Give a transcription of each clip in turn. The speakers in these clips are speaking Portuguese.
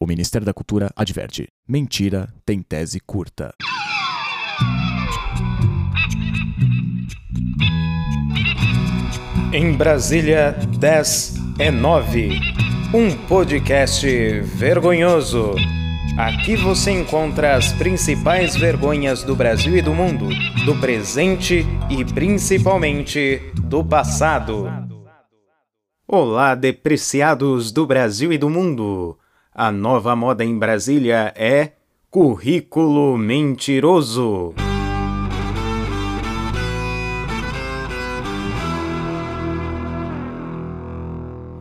O Ministério da Cultura adverte: mentira tem tese curta. Em Brasília, 10 é 9. Um podcast vergonhoso. Aqui você encontra as principais vergonhas do Brasil e do mundo, do presente e principalmente do passado. Olá, depreciados do Brasil e do mundo. A nova moda em Brasília é currículo mentiroso.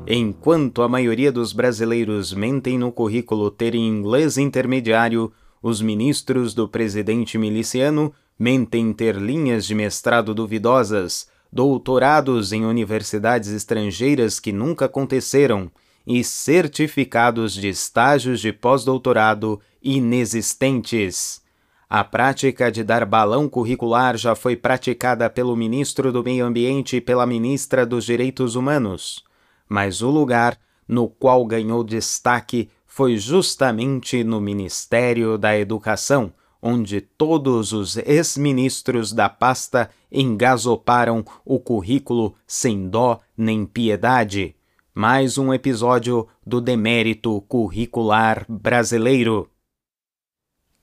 Enquanto a maioria dos brasileiros mentem no currículo ter inglês intermediário, os ministros do presidente miliciano mentem ter linhas de mestrado duvidosas, doutorados em universidades estrangeiras que nunca aconteceram e certificados de estágios de pós-doutorado inexistentes. A prática de dar balão curricular já foi praticada pelo ministro do Meio Ambiente e pela ministra dos Direitos Humanos mas o lugar no qual ganhou destaque foi justamente no Ministério da Educação, onde todos os ex-ministros da pasta engasoparam o currículo sem dó nem piedade. Mais um episódio do demérito curricular brasileiro.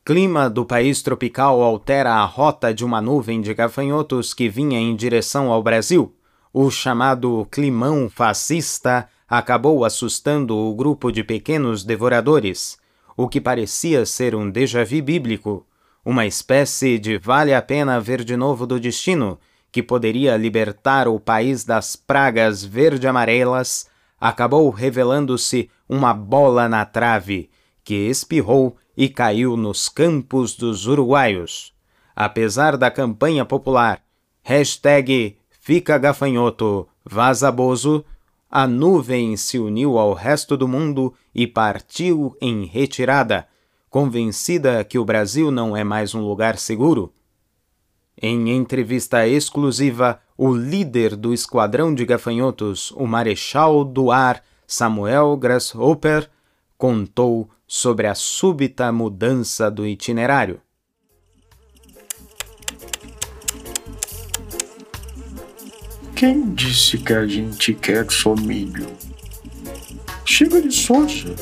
Clima do país tropical altera a rota de uma nuvem de gafanhotos que vinha em direção ao Brasil. O chamado climão fascista acabou assustando o grupo de pequenos devoradores, o que parecia ser um déjà vu bíblico, uma espécie de vale a pena ver de novo do destino, que poderia libertar o país das pragas verde-amarelas, acabou revelando-se uma bola na trave, que espirrou e caiu nos campos dos uruguaios. Apesar da campanha popular, hashtag Fica gafanhoto, vaza bozo, a nuvem se uniu ao resto do mundo e partiu em retirada, convencida que o Brasil não é mais um lugar seguro. Em entrevista exclusiva, o líder do esquadrão de gafanhotos, o Marechal do Ar Samuel Grasshopper, contou sobre a súbita mudança do itinerário. Quem disse que a gente quer só milho? Chega de soja.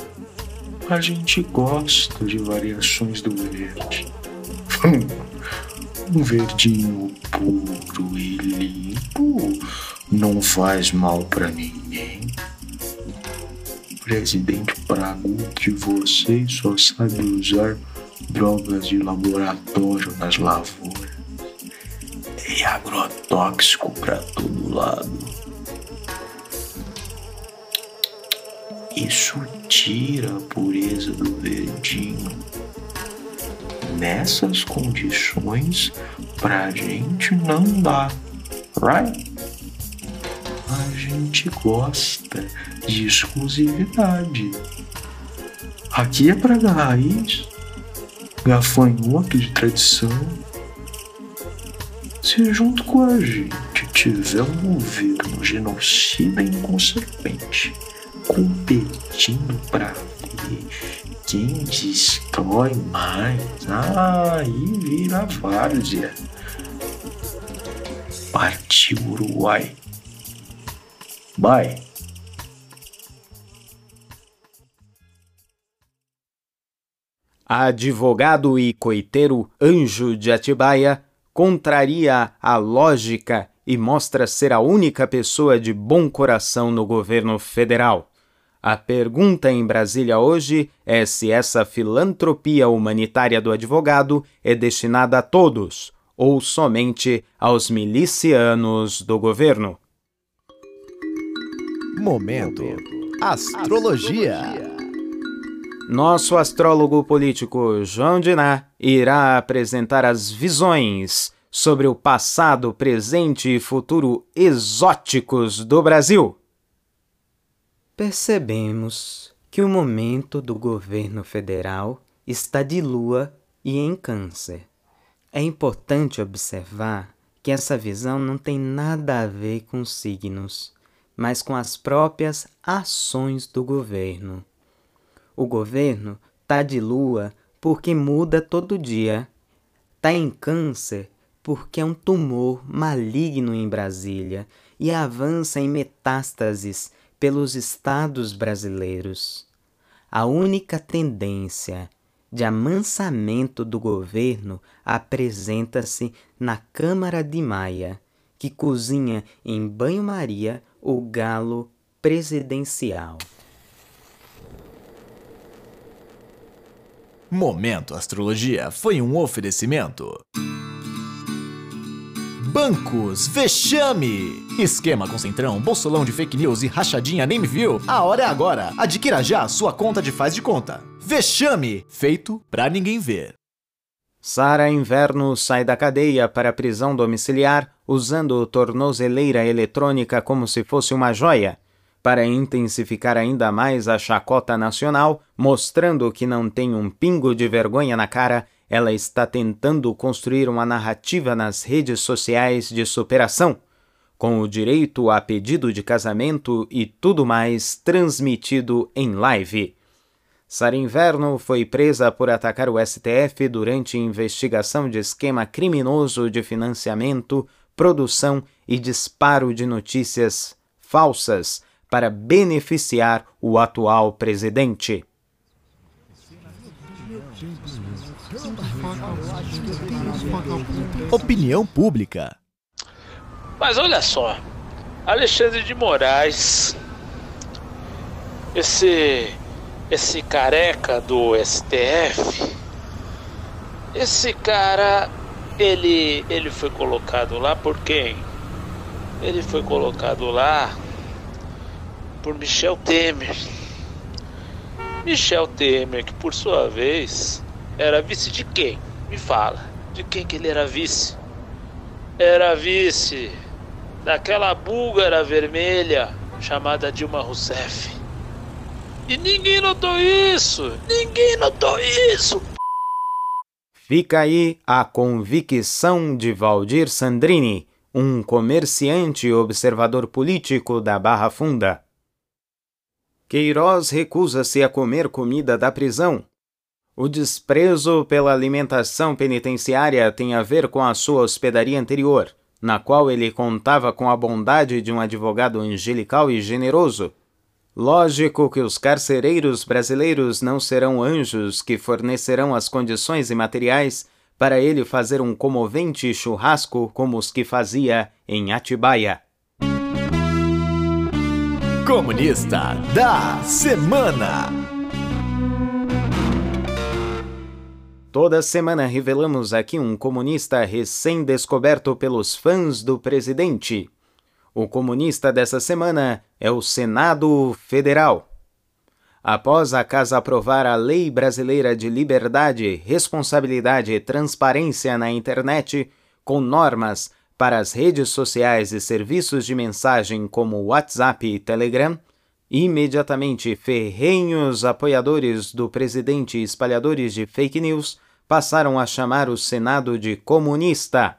A gente gosta de variações do verde. Um verdinho puro e limpo não faz mal para ninguém. Presidente Pragu que você só sabe usar drogas de laboratório nas lavouras e agrotóxico para todo lado. Isso tira a pureza do verdinho. Nessas condições, pra gente não dá, right? A gente gosta de exclusividade. Aqui é pra raiz, gafanhoto de tradição se junto com a gente tiver um governo genocida e inconsequente competindo para ver quem destrói mais, aí vira várzea. Partiu Uruguai. Bye. Advogado e coiteiro Anjo de Atibaia contraria a lógica e mostra ser a única pessoa de bom coração no governo federal. A pergunta em Brasília hoje é se essa filantropia humanitária do advogado é destinada a todos ou somente aos milicianos do governo. Momento Astrologia. Nosso astrólogo político João Diná irá apresentar as visões sobre o passado, presente e futuro exóticos do Brasil. Percebemos que o momento do governo federal está de lua e em câncer. É importante observar que essa visão não tem nada a ver com signos, mas com as próprias ações do governo. O governo tá de lua porque muda todo dia. Tá em câncer porque é um tumor maligno em Brasília e avança em metástases pelos estados brasileiros. A única tendência de amansamento do governo apresenta-se na Câmara de Maia, que cozinha em banho-maria o galo presidencial. Momento Astrologia foi um oferecimento. Bancos, vexame! Esquema com centrão, bolsolão de fake news e rachadinha nem me viu? A hora é agora! Adquira já a sua conta de faz de conta. Vexame! Feito pra ninguém ver. Sara Inverno sai da cadeia para prisão domiciliar usando tornozeleira eletrônica como se fosse uma joia, para intensificar ainda mais a chacota nacional, mostrando que não tem um pingo de vergonha na cara ela está tentando construir uma narrativa nas redes sociais de superação, com o direito a pedido de casamento e tudo mais transmitido em live. Sara Inverno foi presa por atacar o STF durante investigação de esquema criminoso de financiamento, produção e disparo de notícias falsas para beneficiar o atual presidente. Opinião pública. Mas olha só, Alexandre de Moraes, esse esse careca do STF, esse cara, ele ele foi colocado lá por quem? Ele foi colocado lá por Michel Temer. Michel Temer, que por sua vez era vice de quem? Me fala. De quem que ele era vice? Era vice daquela búlgara vermelha chamada Dilma Rousseff. E ninguém notou isso! Ninguém notou isso! Fica aí a convicção de Valdir Sandrini, um comerciante e observador político da Barra Funda. Queiroz recusa-se a comer comida da prisão. O desprezo pela alimentação penitenciária tem a ver com a sua hospedaria anterior, na qual ele contava com a bondade de um advogado angelical e generoso. Lógico que os carcereiros brasileiros não serão anjos que fornecerão as condições e materiais para ele fazer um comovente churrasco como os que fazia em Atibaia. Comunista da Semana. Toda semana revelamos aqui um comunista recém-descoberto pelos fãs do presidente. O comunista dessa semana é o Senado Federal. Após a Casa aprovar a Lei Brasileira de Liberdade, Responsabilidade e Transparência na Internet, com normas para as redes sociais e serviços de mensagem como WhatsApp e Telegram, imediatamente ferrenhos apoiadores do presidente e espalhadores de fake news passaram a chamar o Senado de comunista.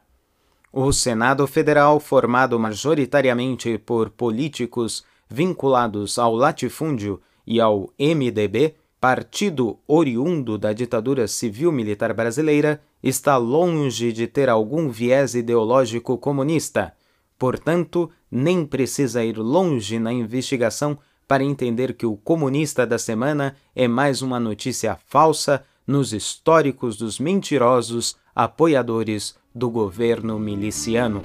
O Senado Federal, formado majoritariamente por políticos vinculados ao latifúndio e ao MDB, partido oriundo da ditadura civil-militar brasileira, está longe de ter algum viés ideológico comunista. Portanto, nem precisa ir longe na investigação para entender que o comunista da semana é mais uma notícia falsa nos históricos dos mentirosos apoiadores do governo miliciano.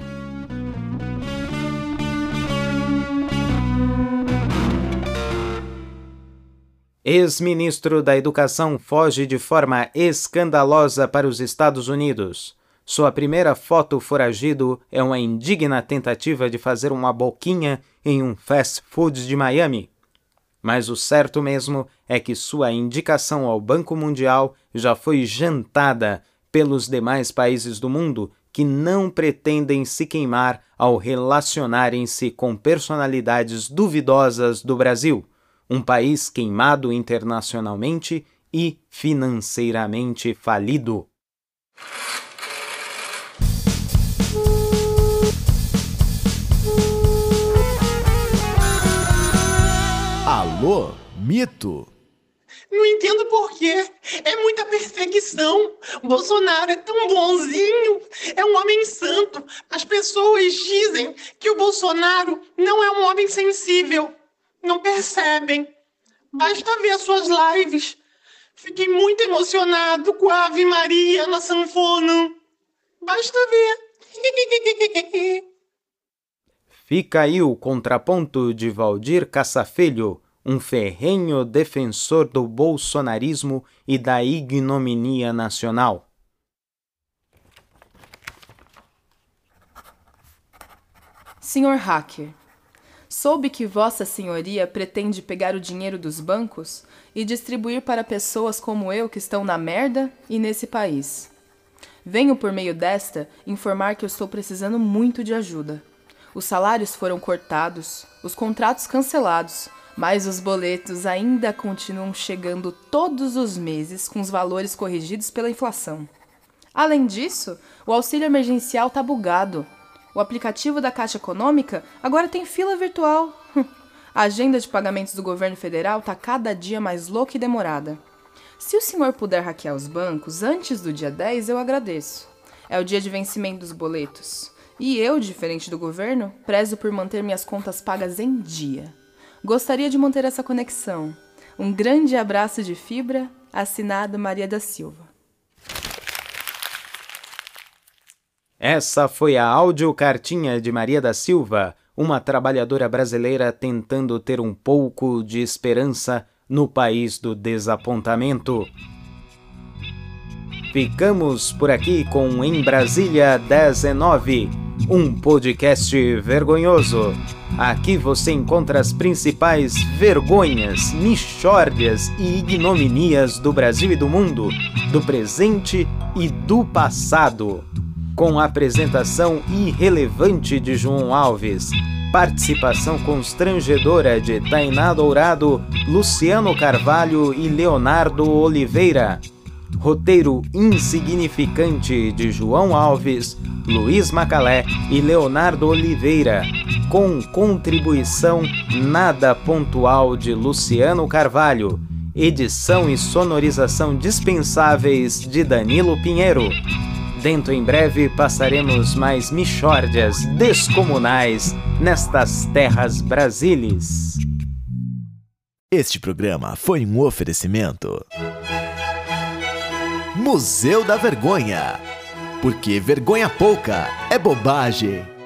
Ex-ministro da Educação foge de forma escandalosa para os Estados Unidos. Sua primeira foto foragido é uma indigna tentativa de fazer uma boquinha em um fast food de Miami. Mas o certo mesmo é que sua indicação ao Banco Mundial já foi jantada pelos demais países do mundo que não pretendem se queimar ao relacionarem-se com personalidades duvidosas do Brasil um país queimado internacionalmente e financeiramente falido. Alô, mito? Não entendo por quê. É muita perseguição. Bolsonaro é tão bonzinho. É um homem santo. As pessoas dizem que o Bolsonaro não é um homem sensível. Não percebem. Basta ver as suas lives. Fiquei muito emocionado com a Ave Maria na sanfona. Basta ver. Fica aí o contraponto de Valdir Caçafilho, um ferrenho defensor do bolsonarismo e da ignominia nacional. Senhor Hacker, soube que Vossa Senhoria pretende pegar o dinheiro dos bancos e distribuir para pessoas como eu que estão na merda e nesse país. Venho por meio desta informar que eu estou precisando muito de ajuda. Os salários foram cortados, os contratos cancelados, mas os boletos ainda continuam chegando todos os meses com os valores corrigidos pela inflação. Além disso, o auxílio emergencial está bugado. O aplicativo da Caixa Econômica agora tem fila virtual. A agenda de pagamentos do governo federal está cada dia mais louca e demorada. Se o senhor puder hackear os bancos antes do dia 10, eu agradeço. É o dia de vencimento dos boletos. E eu, diferente do governo, prezo por manter minhas contas pagas em dia. Gostaria de manter essa conexão. Um grande abraço de fibra, assinado Maria da Silva. Essa foi a audiocartinha de Maria da Silva, uma trabalhadora brasileira tentando ter um pouco de esperança no país do desapontamento. Ficamos por aqui com Em Brasília 19 um podcast vergonhoso. Aqui você encontra as principais vergonhas, michórdias e ignominias do Brasil e do mundo, do presente e do passado. Com a apresentação irrelevante de João Alves, participação constrangedora de Tainá Dourado, Luciano Carvalho e Leonardo Oliveira. Roteiro insignificante de João Alves, Luiz Macalé e Leonardo Oliveira, com contribuição nada pontual de Luciano Carvalho, edição e sonorização dispensáveis de Danilo Pinheiro. Dentro em breve passaremos mais michórdias descomunais nestas terras brasileiras. Este programa foi um oferecimento. Museu da Vergonha. Porque vergonha pouca é bobagem.